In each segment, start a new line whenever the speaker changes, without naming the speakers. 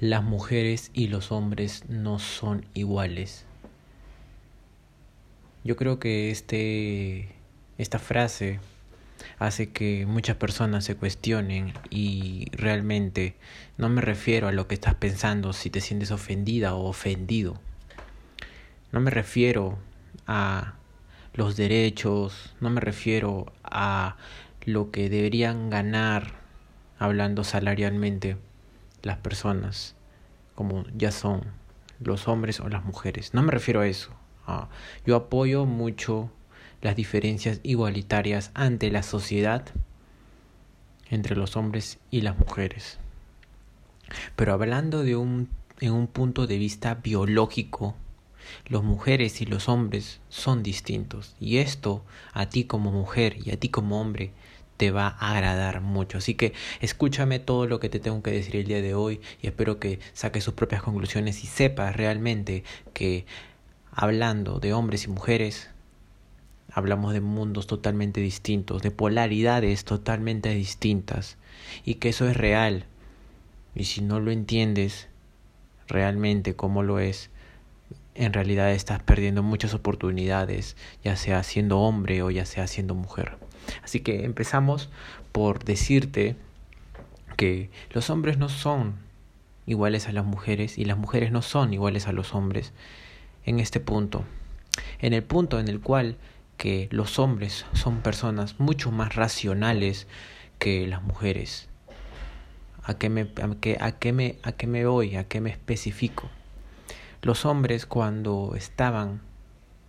las mujeres y los hombres no son iguales. Yo creo que este, esta frase hace que muchas personas se cuestionen y realmente no me refiero a lo que estás pensando si te sientes ofendida o ofendido. No me refiero a los derechos, no me refiero a lo que deberían ganar hablando salarialmente las personas, como ya son los hombres o las mujeres. No me refiero a eso. Yo apoyo mucho las diferencias igualitarias ante la sociedad entre los hombres y las mujeres. Pero hablando de un, en un punto de vista biológico, las mujeres y los hombres son distintos. Y esto a ti como mujer y a ti como hombre te va a agradar mucho. Así que escúchame todo lo que te tengo que decir el día de hoy y espero que saques sus propias conclusiones y sepas realmente que hablando de hombres y mujeres, hablamos de mundos totalmente distintos, de polaridades totalmente distintas y que eso es real. Y si no lo entiendes realmente como lo es, en realidad estás perdiendo muchas oportunidades, ya sea siendo hombre o ya sea siendo mujer. Así que empezamos por decirte que los hombres no son iguales a las mujeres y las mujeres no son iguales a los hombres en este punto. En el punto en el cual que los hombres son personas mucho más racionales que las mujeres. ¿A qué me, a qué, a qué me, a qué me voy? ¿A qué me especifico? Los hombres cuando estaban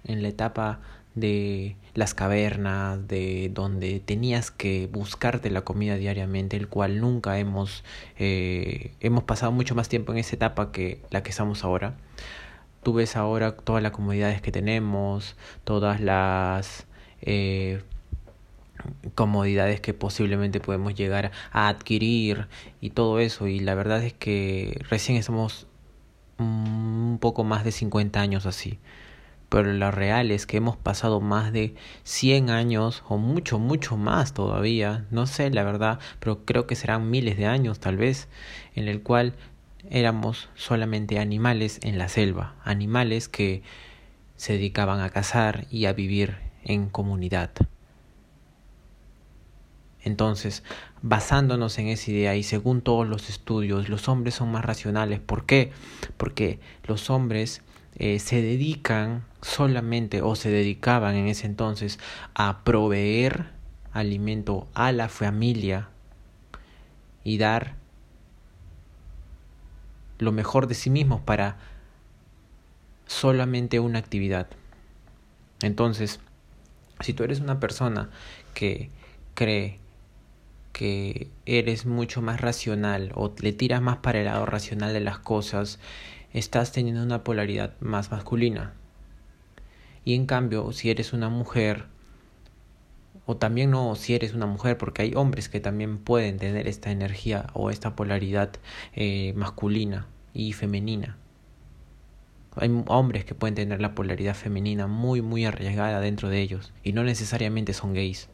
en la etapa de las cavernas, de donde tenías que buscarte la comida diariamente, el cual nunca hemos, eh, hemos pasado mucho más tiempo en esa etapa que la que estamos ahora. Tú ves ahora todas las comodidades que tenemos, todas las eh, comodidades que posiblemente podemos llegar a adquirir y todo eso. Y la verdad es que recién estamos un poco más de 50 años así pero lo real es que hemos pasado más de 100 años o mucho, mucho más todavía, no sé la verdad, pero creo que serán miles de años tal vez, en el cual éramos solamente animales en la selva, animales que se dedicaban a cazar y a vivir en comunidad. Entonces, basándonos en esa idea y según todos los estudios, los hombres son más racionales. ¿Por qué? Porque los hombres eh, se dedican solamente o se dedicaban en ese entonces a proveer alimento a la familia y dar lo mejor de sí mismos para solamente una actividad. Entonces, si tú eres una persona que cree que eres mucho más racional o le tiras más para el lado racional de las cosas estás teniendo una polaridad más masculina. Y en cambio, si eres una mujer, o también no si eres una mujer, porque hay hombres que también pueden tener esta energía o esta polaridad eh, masculina y femenina. Hay hombres que pueden tener la polaridad femenina muy, muy arriesgada dentro de ellos y no necesariamente son gays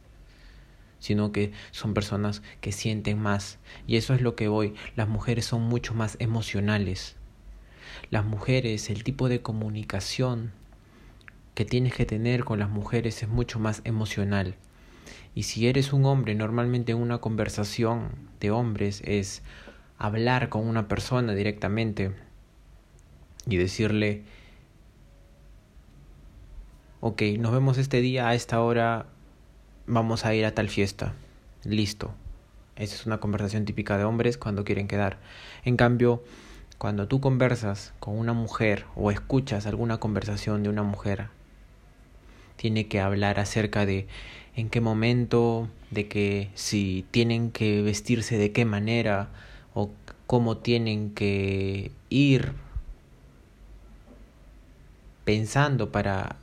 sino que son personas que sienten más. Y eso es lo que voy. Las mujeres son mucho más emocionales las mujeres, el tipo de comunicación que tienes que tener con las mujeres es mucho más emocional. Y si eres un hombre, normalmente en una conversación de hombres es hablar con una persona directamente y decirle, ok, nos vemos este día a esta hora, vamos a ir a tal fiesta. Listo. Esa es una conversación típica de hombres cuando quieren quedar. En cambio, cuando tú conversas con una mujer o escuchas alguna conversación de una mujer, tiene que hablar acerca de en qué momento, de que si tienen que vestirse de qué manera o cómo tienen que ir pensando para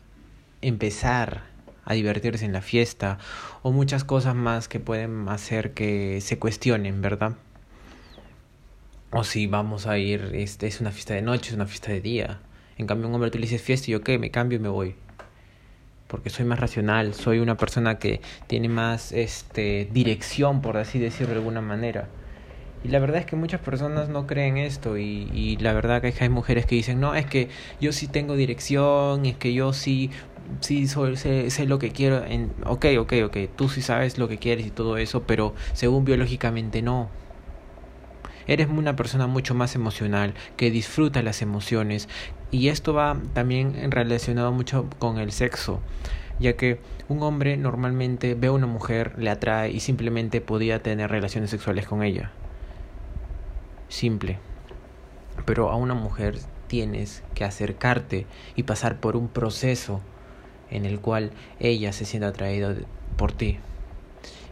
empezar a divertirse en la fiesta o muchas cosas más que pueden hacer que se cuestionen, ¿verdad? O si vamos a ir, este, es una fiesta de noche, es una fiesta de día. En cambio, un hombre tú le dices fiesta y yo qué, me cambio y me voy. Porque soy más racional, soy una persona que tiene más este, dirección, por así decirlo de alguna manera. Y la verdad es que muchas personas no creen esto y, y la verdad que hay mujeres que dicen, no, es que yo sí tengo dirección, es que yo sí sí soy, sé, sé, lo que quiero, en, ok, ok, ok, tú sí sabes lo que quieres y todo eso, pero según biológicamente no. Eres una persona mucho más emocional, que disfruta las emociones y esto va también relacionado mucho con el sexo ya que un hombre normalmente ve a una mujer, le atrae y simplemente podía tener relaciones sexuales con ella. Simple. Pero a una mujer tienes que acercarte y pasar por un proceso en el cual ella se sienta atraída por ti.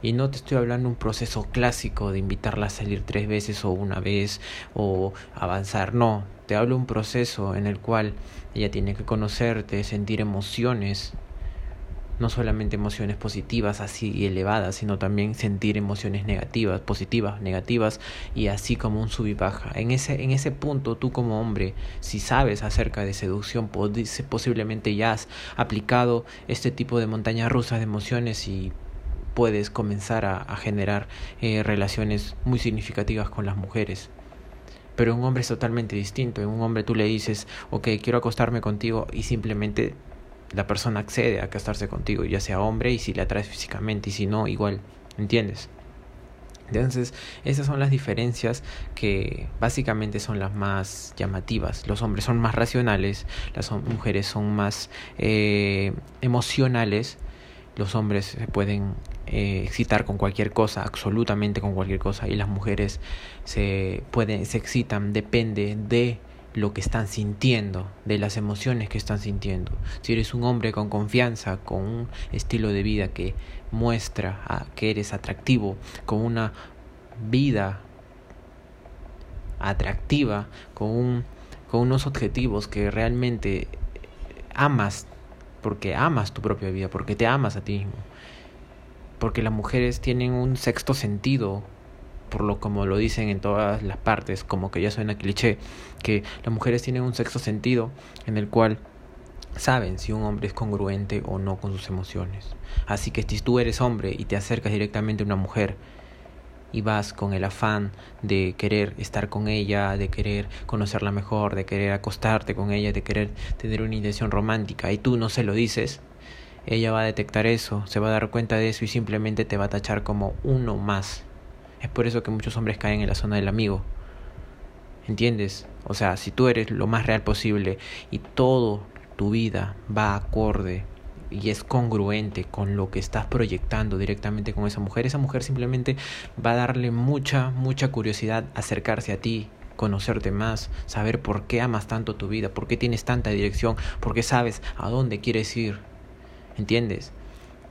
Y no te estoy hablando un proceso clásico de invitarla a salir tres veces o una vez o avanzar, no, te hablo un proceso en el cual ella tiene que conocerte, sentir emociones, no solamente emociones positivas así elevadas, sino también sentir emociones negativas, positivas, negativas y así como un sub y baja. En ese, en ese punto tú como hombre, si sabes acerca de seducción, posiblemente ya has aplicado este tipo de montañas rusas de emociones y puedes comenzar a, a generar eh, relaciones muy significativas con las mujeres. Pero un hombre es totalmente distinto. En un hombre tú le dices, ok, quiero acostarme contigo y simplemente la persona accede a casarse contigo, ya sea hombre y si le atraes físicamente y si no, igual, ¿entiendes? Entonces, esas son las diferencias que básicamente son las más llamativas. Los hombres son más racionales, las mujeres son más eh, emocionales. Los hombres se pueden eh, excitar con cualquier cosa, absolutamente con cualquier cosa, y las mujeres se pueden, se excitan, depende de lo que están sintiendo, de las emociones que están sintiendo. Si eres un hombre con confianza, con un estilo de vida que muestra que eres atractivo, con una vida atractiva, con unos objetivos que realmente amas, porque amas tu propia vida, porque te amas a ti mismo. Porque las mujeres tienen un sexto sentido por lo como lo dicen en todas las partes, como que ya suena cliché, que las mujeres tienen un sexto sentido en el cual saben si un hombre es congruente o no con sus emociones. Así que si tú eres hombre y te acercas directamente a una mujer y vas con el afán de querer estar con ella, de querer conocerla mejor, de querer acostarte con ella, de querer tener una intención romántica y tú no se lo dices, ella va a detectar eso, se va a dar cuenta de eso y simplemente te va a tachar como uno más es por eso que muchos hombres caen en la zona del amigo. ¿Entiendes? O sea, si tú eres lo más real posible y todo tu vida va acorde y es congruente con lo que estás proyectando directamente con esa mujer, esa mujer simplemente va a darle mucha, mucha curiosidad acercarse a ti, conocerte más, saber por qué amas tanto tu vida, por qué tienes tanta dirección, por qué sabes a dónde quieres ir. ¿Entiendes?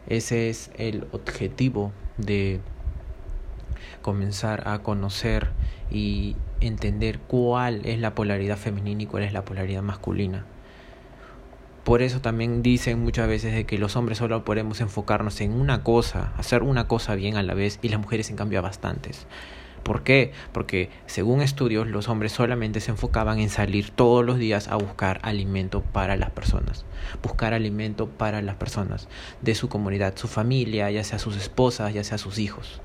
Ese es el objetivo de comenzar a conocer y entender cuál es la polaridad femenina y cuál es la polaridad masculina. Por eso también dicen muchas veces de que los hombres solo podemos enfocarnos en una cosa, hacer una cosa bien a la vez y las mujeres en cambio a bastantes. ¿Por qué? Porque según estudios los hombres solamente se enfocaban en salir todos los días a buscar alimento para las personas, buscar alimento para las personas de su comunidad, su familia, ya sea sus esposas, ya sea sus hijos.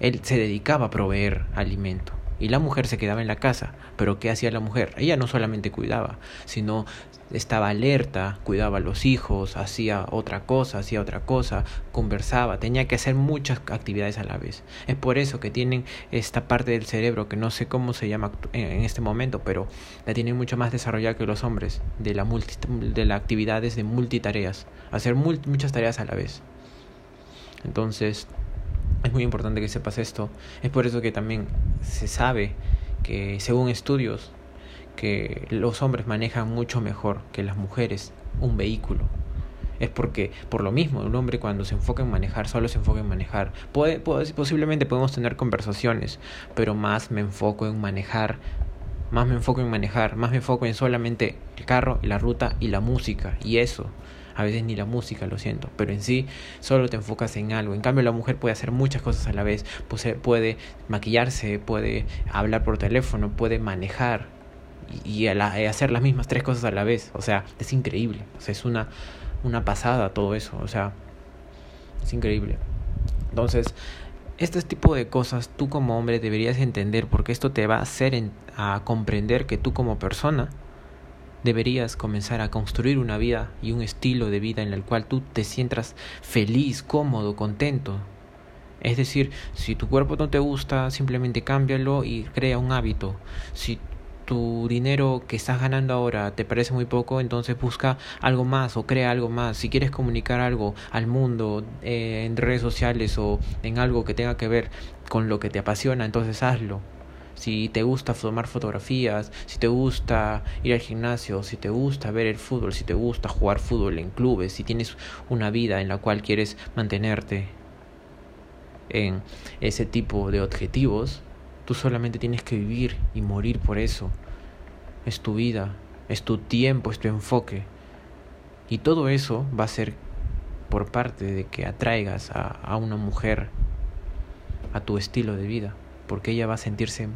Él se dedicaba a proveer alimento y la mujer se quedaba en la casa. Pero ¿qué hacía la mujer? Ella no solamente cuidaba, sino estaba alerta, cuidaba a los hijos, hacía otra cosa, hacía otra cosa, conversaba, tenía que hacer muchas actividades a la vez. Es por eso que tienen esta parte del cerebro que no sé cómo se llama en este momento, pero la tienen mucho más desarrollada que los hombres, de la, las actividades de multitareas, hacer muchas tareas a la vez. Entonces, es muy importante que sepas esto. Es por eso que también se sabe que según estudios que los hombres manejan mucho mejor que las mujeres un vehículo. Es porque, por lo mismo, un hombre cuando se enfoca en manejar, solo se enfoca en manejar. Puede, posiblemente podemos tener conversaciones, pero más me enfoco en manejar, más me enfoco en manejar, más me enfoco en solamente el carro, la ruta y la música. Y eso, a veces ni la música, lo siento, pero en sí solo te enfocas en algo. En cambio, la mujer puede hacer muchas cosas a la vez, puede maquillarse, puede hablar por teléfono, puede manejar y, hacer las mismas tres cosas a la vez. O sea, es increíble. O sea, es una, una pasada todo eso. O sea, es increíble. Entonces, este tipo de cosas tú como hombre deberías entender porque esto te va a hacer a comprender que tú como persona deberías comenzar a construir una vida y un estilo de vida en el cual tú te sientas feliz, cómodo, contento. Es decir, si tu cuerpo no te gusta, simplemente cámbialo y crea un hábito. Si tu dinero que estás ganando ahora te parece muy poco, entonces busca algo más o crea algo más. Si quieres comunicar algo al mundo eh, en redes sociales o en algo que tenga que ver con lo que te apasiona, entonces hazlo. Si te gusta tomar fotografías, si te gusta ir al gimnasio, si te gusta ver el fútbol, si te gusta jugar fútbol en clubes, si tienes una vida en la cual quieres mantenerte en ese tipo de objetivos, Tú solamente tienes que vivir y morir por eso. Es tu vida, es tu tiempo, es tu enfoque. Y todo eso va a ser por parte de que atraigas a, a una mujer a tu estilo de vida, porque ella va a sentirse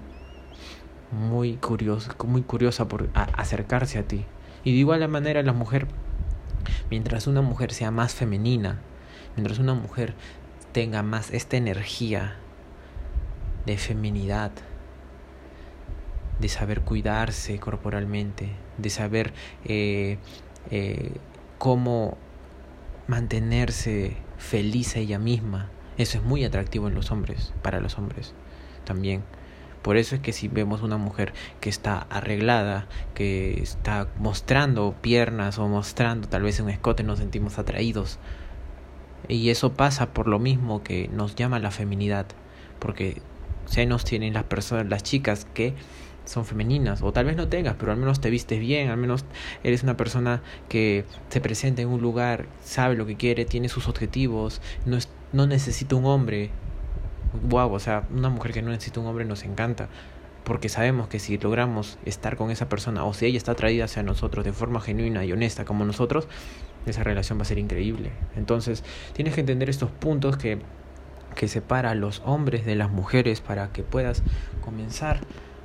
muy curiosa, muy curiosa por acercarse a ti. Y de igual manera la mujer, mientras una mujer sea más femenina, mientras una mujer tenga más esta energía de feminidad, de saber cuidarse corporalmente, de saber eh, eh, cómo mantenerse feliz a ella misma. Eso es muy atractivo en los hombres, para los hombres también. Por eso es que si vemos una mujer que está arreglada, que está mostrando piernas o mostrando tal vez un escote, nos sentimos atraídos. Y eso pasa por lo mismo que nos llama la feminidad, porque senos tienen las personas, las chicas que son femeninas o tal vez no tengas, pero al menos te vistes bien, al menos eres una persona que se presenta en un lugar, sabe lo que quiere, tiene sus objetivos, no, no necesita un hombre. Wow, o sea, una mujer que no necesita un hombre nos encanta, porque sabemos que si logramos estar con esa persona o si ella está atraída hacia nosotros de forma genuina y honesta como nosotros, esa relación va a ser increíble. Entonces, tienes que entender estos puntos que que separa a los hombres de las mujeres para que puedas comenzar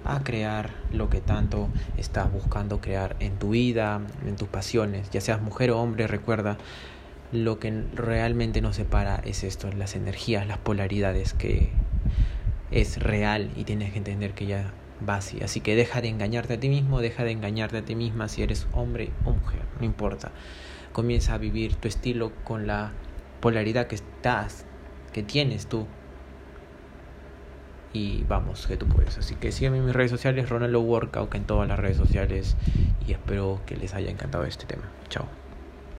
a crear lo que tanto estás buscando crear en tu vida, en tus pasiones, ya seas mujer o hombre, recuerda, lo que realmente nos separa es esto, las energías, las polaridades que es real y tienes que entender que ya va así. Así que deja de engañarte a ti mismo, deja de engañarte a ti misma si eres hombre o mujer, no importa. Comienza a vivir tu estilo con la polaridad que estás que tienes tú. Y vamos, que tú puedes. Así que sígueme en mis redes sociales, Ronaldo Workout en todas las redes sociales. Y espero que les haya encantado este tema. Chao.